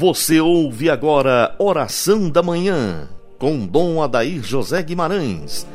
Você ouve agora Oração da Manhã, com Dom Adair José Guimarães.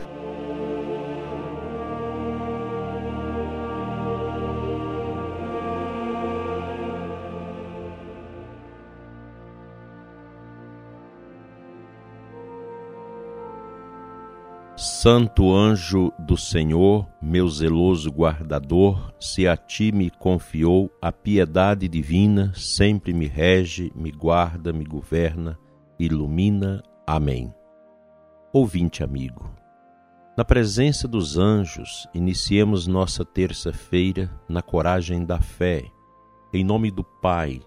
Santo anjo do Senhor, meu zeloso guardador, se a ti me confiou a piedade divina, sempre me rege, me guarda, me governa, ilumina. Amém. Ouvinte amigo, na presença dos anjos, iniciemos nossa terça-feira na coragem da fé, em nome do Pai,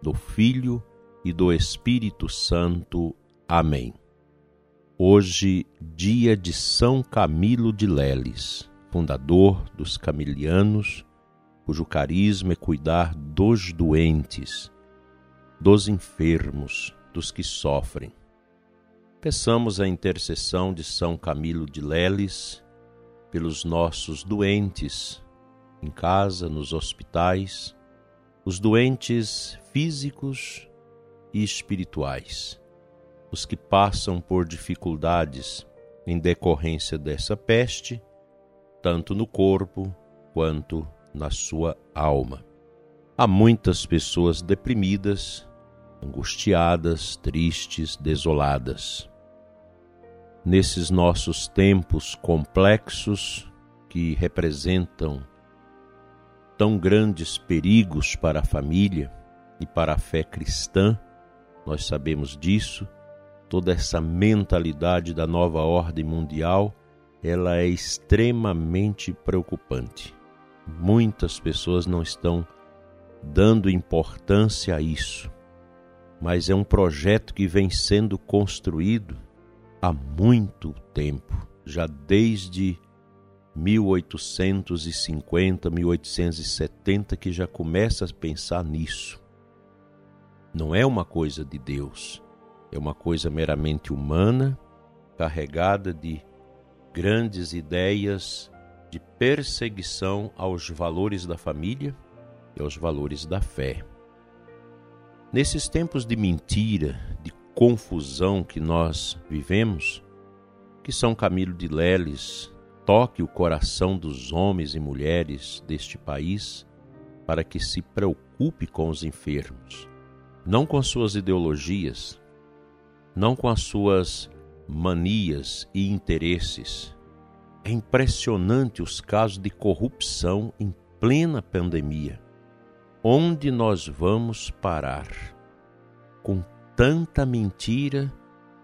do Filho e do Espírito Santo. Amém. Hoje, dia de São Camilo de Leles, fundador dos camilianos, cujo carisma é cuidar dos doentes, dos enfermos, dos que sofrem. Peçamos a intercessão de São Camilo de Leles pelos nossos doentes, em casa, nos hospitais, os doentes físicos e espirituais os que passam por dificuldades em decorrência dessa peste, tanto no corpo quanto na sua alma. Há muitas pessoas deprimidas, angustiadas, tristes, desoladas. Nesses nossos tempos complexos que representam tão grandes perigos para a família e para a fé cristã, nós sabemos disso, toda essa mentalidade da nova ordem mundial, ela é extremamente preocupante. Muitas pessoas não estão dando importância a isso, mas é um projeto que vem sendo construído há muito tempo, já desde 1850, 1870 que já começa a pensar nisso. Não é uma coisa de Deus é uma coisa meramente humana, carregada de grandes ideias de perseguição aos valores da família e aos valores da fé. Nesses tempos de mentira, de confusão que nós vivemos, que São Camilo de Leles toque o coração dos homens e mulheres deste país para que se preocupe com os enfermos, não com suas ideologias, não com as suas manias e interesses. É impressionante os casos de corrupção em plena pandemia. Onde nós vamos parar? Com tanta mentira,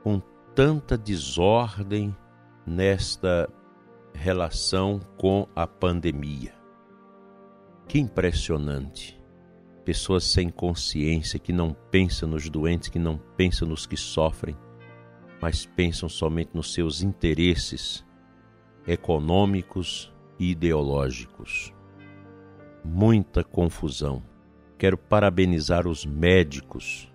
com tanta desordem nesta relação com a pandemia. Que impressionante! Pessoas sem consciência, que não pensam nos doentes, que não pensam nos que sofrem, mas pensam somente nos seus interesses econômicos e ideológicos. Muita confusão. Quero parabenizar os médicos,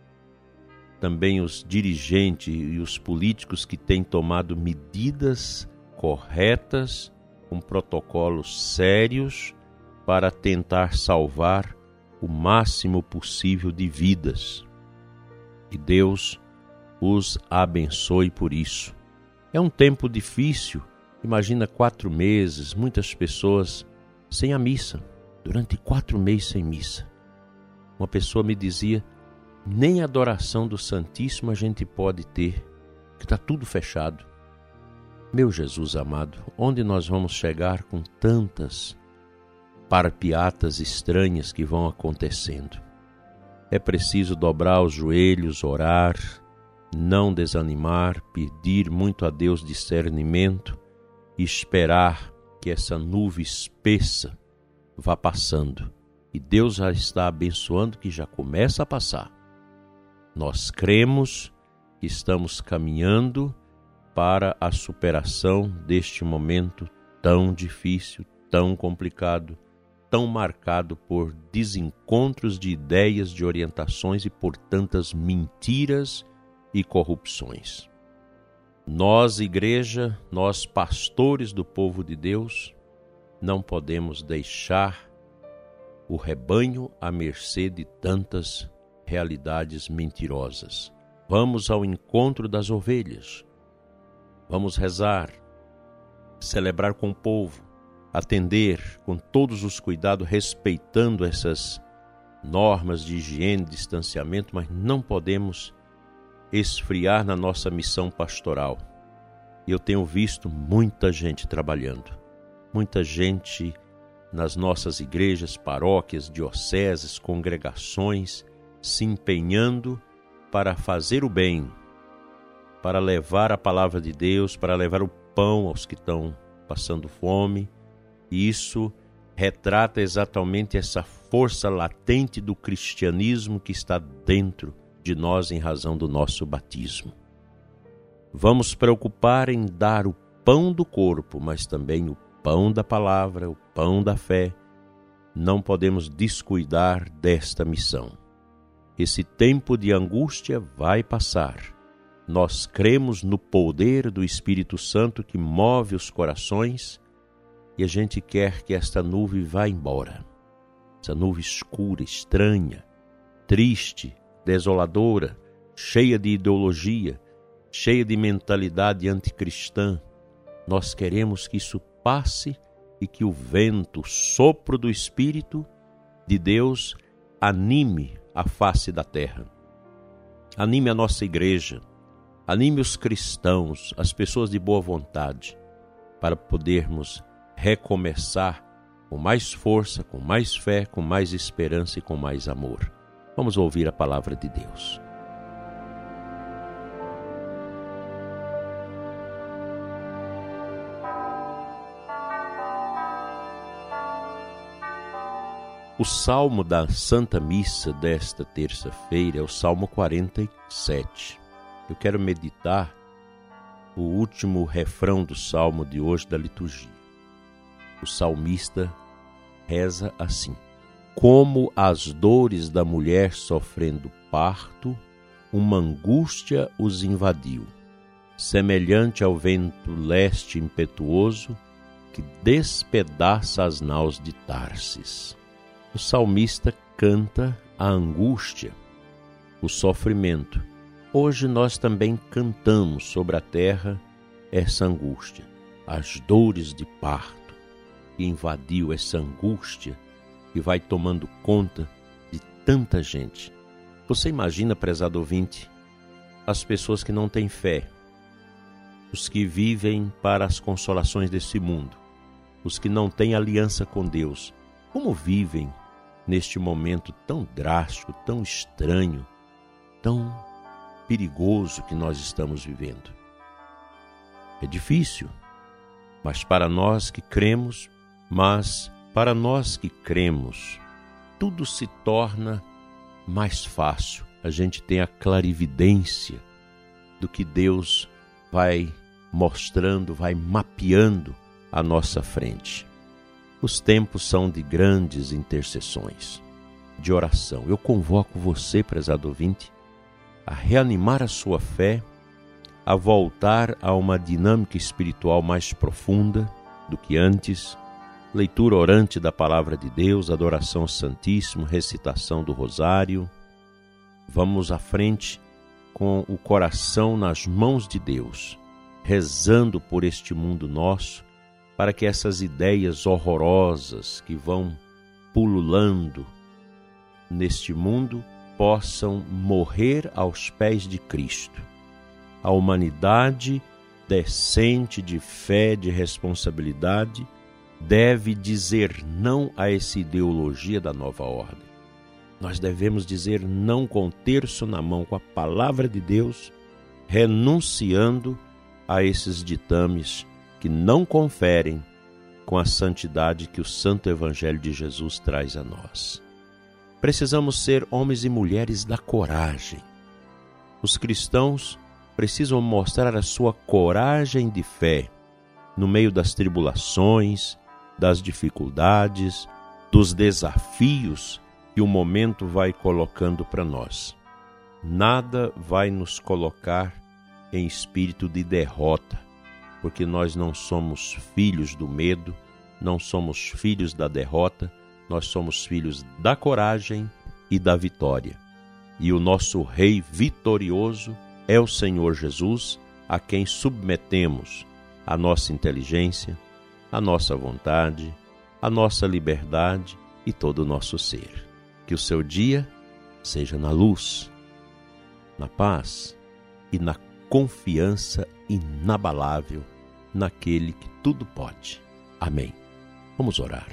também os dirigentes e os políticos que têm tomado medidas corretas, com protocolos sérios para tentar salvar o máximo possível de vidas. E Deus os abençoe por isso. É um tempo difícil, imagina quatro meses, muitas pessoas sem a missa, durante quatro meses sem missa. Uma pessoa me dizia: nem a adoração do Santíssimo a gente pode ter, que está tudo fechado. Meu Jesus amado, onde nós vamos chegar com tantas parpiatas estranhas que vão acontecendo. É preciso dobrar os joelhos, orar, não desanimar, pedir muito a Deus discernimento e esperar que essa nuvem espessa vá passando. E Deus já está abençoando que já começa a passar. Nós cremos que estamos caminhando para a superação deste momento tão difícil, tão complicado tão marcado por desencontros de ideias, de orientações e por tantas mentiras e corrupções. Nós, igreja, nós, pastores do povo de Deus, não podemos deixar o rebanho à mercê de tantas realidades mentirosas. Vamos ao encontro das ovelhas. Vamos rezar, celebrar com o povo, atender com todos os cuidados, respeitando essas normas de higiene, distanciamento, mas não podemos esfriar na nossa missão pastoral. Eu tenho visto muita gente trabalhando, muita gente nas nossas igrejas, paróquias, dioceses, congregações, se empenhando para fazer o bem, para levar a palavra de Deus, para levar o pão aos que estão passando fome. Isso retrata exatamente essa força latente do cristianismo que está dentro de nós em razão do nosso batismo. Vamos preocupar em dar o pão do corpo, mas também o pão da palavra, o pão da fé. Não podemos descuidar desta missão. Esse tempo de angústia vai passar. Nós cremos no poder do Espírito Santo que move os corações e a gente quer que esta nuvem vá embora. Essa nuvem escura, estranha, triste, desoladora, cheia de ideologia, cheia de mentalidade anticristã. Nós queremos que isso passe e que o vento, o sopro do Espírito de Deus anime a face da terra. Anime a nossa igreja, anime os cristãos, as pessoas de boa vontade, para podermos recomeçar com mais força, com mais fé, com mais esperança e com mais amor. Vamos ouvir a palavra de Deus. O salmo da Santa Missa desta terça-feira é o Salmo 47. Eu quero meditar o último refrão do salmo de hoje da liturgia o salmista reza assim: Como as dores da mulher sofrendo parto, uma angústia os invadiu, semelhante ao vento leste impetuoso que despedaça as naus de Tarsis. O salmista canta a angústia, o sofrimento. Hoje nós também cantamos sobre a terra essa angústia, as dores de parto que invadiu essa angústia e vai tomando conta de tanta gente. Você imagina, prezado ouvinte, as pessoas que não têm fé, os que vivem para as consolações desse mundo, os que não têm aliança com Deus, como vivem neste momento tão drástico, tão estranho, tão perigoso que nós estamos vivendo. É difícil, mas para nós que cremos, mas para nós que cremos, tudo se torna mais fácil. A gente tem a clarividência do que Deus vai mostrando, vai mapeando à nossa frente. Os tempos são de grandes intercessões, de oração. Eu convoco você, prezado ouvinte, a reanimar a sua fé, a voltar a uma dinâmica espiritual mais profunda do que antes leitura orante da palavra de Deus, adoração ao Santíssimo, recitação do Rosário. Vamos à frente com o coração nas mãos de Deus, rezando por este mundo nosso, para que essas ideias horrorosas que vão pululando neste mundo possam morrer aos pés de Cristo. A humanidade decente de fé, de responsabilidade, deve dizer não a essa ideologia da nova ordem. Nós devemos dizer não com o terço na mão, com a palavra de Deus, renunciando a esses ditames que não conferem com a santidade que o Santo Evangelho de Jesus traz a nós. Precisamos ser homens e mulheres da coragem. Os cristãos precisam mostrar a sua coragem de fé no meio das tribulações, das dificuldades, dos desafios que o momento vai colocando para nós. Nada vai nos colocar em espírito de derrota, porque nós não somos filhos do medo, não somos filhos da derrota, nós somos filhos da coragem e da vitória. e o nosso Rei vitorioso é o Senhor Jesus, a quem submetemos a nossa inteligência, a nossa vontade, a nossa liberdade e todo o nosso ser. Que o seu dia seja na luz, na paz e na confiança inabalável naquele que tudo pode. Amém. Vamos orar.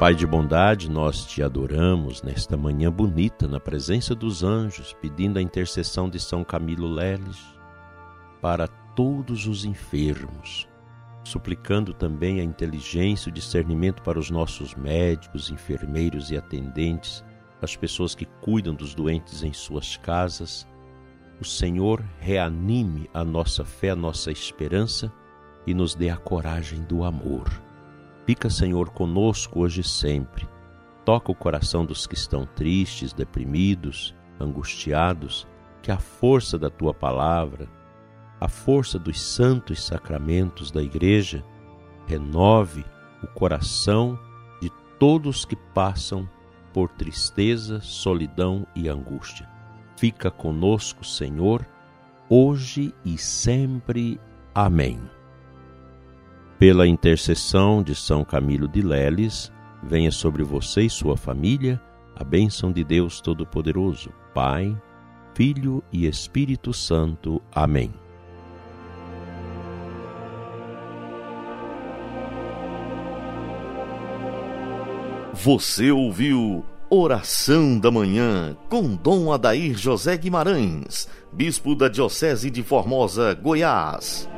Pai de bondade, nós te adoramos nesta manhã bonita na presença dos anjos, pedindo a intercessão de São Camilo Leles para todos os enfermos, suplicando também a inteligência e o discernimento para os nossos médicos, enfermeiros e atendentes, as pessoas que cuidam dos doentes em suas casas. O Senhor reanime a nossa fé, a nossa esperança e nos dê a coragem do amor. Fica, Senhor, conosco hoje e sempre. Toca o coração dos que estão tristes, deprimidos, angustiados, que a força da tua palavra, a força dos santos sacramentos da Igreja renove o coração de todos que passam por tristeza, solidão e angústia. Fica conosco, Senhor, hoje e sempre. Amém. Pela intercessão de São Camilo de Leles, venha sobre você e sua família a bênção de Deus Todo-Poderoso, Pai, Filho e Espírito Santo. Amém. Você ouviu Oração da Manhã com Dom Adair José Guimarães, Bispo da Diocese de Formosa, Goiás.